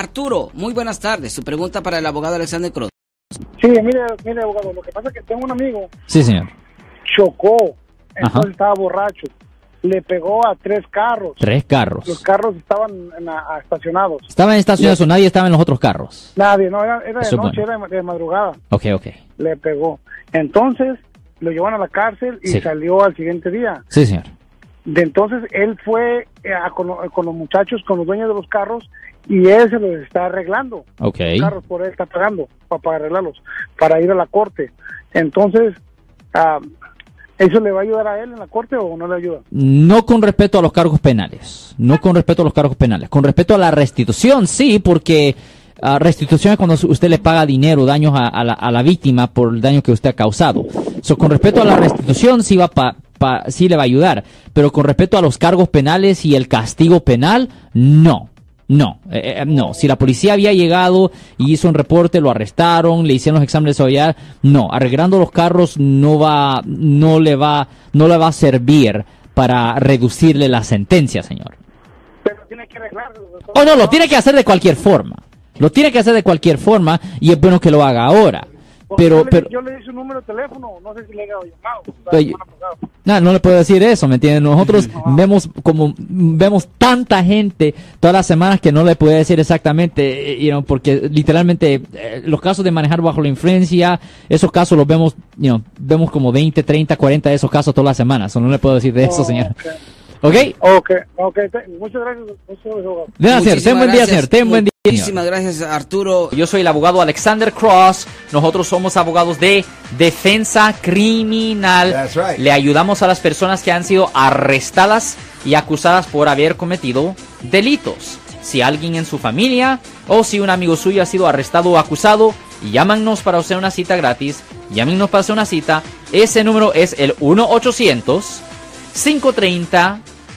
Arturo, muy buenas tardes. Su pregunta para el abogado Alexander Cruz. Sí, mire, mire, abogado, lo que pasa es que tengo un amigo, Sí, señor. chocó, entonces estaba borracho, le pegó a tres carros, Tres carros. los carros estaban en la- a- estacionados, Estaban estacionados o nadie estaba en los otros carros. nadie, no, era, era de noche, bueno. era de, de madrugada, Ok, ok. le pegó. Entonces, lo llevaron a la cárcel y Sí. salió al siguiente día. Sí, señor. De entonces, él fue eh, a- con, lo- con los muchachos, con los dueños de los carros, y él se los está arreglando. Los carros por él está pagando para, para arreglarlos, para ir a la corte. Entonces, ah, ¿eso le va a ayudar a él en la corte o no le ayuda? No con respecto a los cargos penales. No con respecto a los cargos penales. Con respecto a la restitución, sí, porque ah, restitución es cuando usted le paga dinero, daños a, a la, a la víctima por el daño que usted ha causado. So, con respecto a la restitución, sí, va pa- pa- sí le va a ayudar. Pero con respecto a los cargos penales y el castigo penal, no. No, eh, eh, no. Si la policía había llegado y hizo un reporte, lo arrestaron, le hicieron los exámenes de seguridad, no. Arreglando los carros no va, no le va, no le va a servir para reducirle la sentencia, señor. Pero tiene que arreglarlo. Oh, no, lo tiene que hacer de cualquier forma. Lo tiene que hacer de cualquier forma y es bueno que lo haga ahora. Pero, yo, le, pero, yo le di su número de teléfono, no sé si le he llamado. No, no le puedo decir eso, ¿me entiendes? Nosotros vemos como vemos tanta gente todas las semanas que no le puede decir exactamente, eh, you know, porque literalmente eh, los casos de manejar bajo la influencia, esos casos los vemos, you know, vemos como 20, 30, 40 de esos casos todas las semanas, o no le puedo decir de eso, Oh, señor. ¿Ok? Ok, ok, muchas gracias. muchas gracias. Ten buen día, señor. Ten buen día. señor. Muchísimas gracias, Arturo. Yo soy el abogado Alexander Cross. Nosotros somos abogados de defensa criminal. That's right. Le ayudamos a las personas que han sido arrestadas y acusadas por haber cometido delitos. Si alguien en su familia o si un amigo suyo ha sido arrestado o acusado, llámanos para hacer una cita gratis. Llámenos para hacer una cita. Ese número es el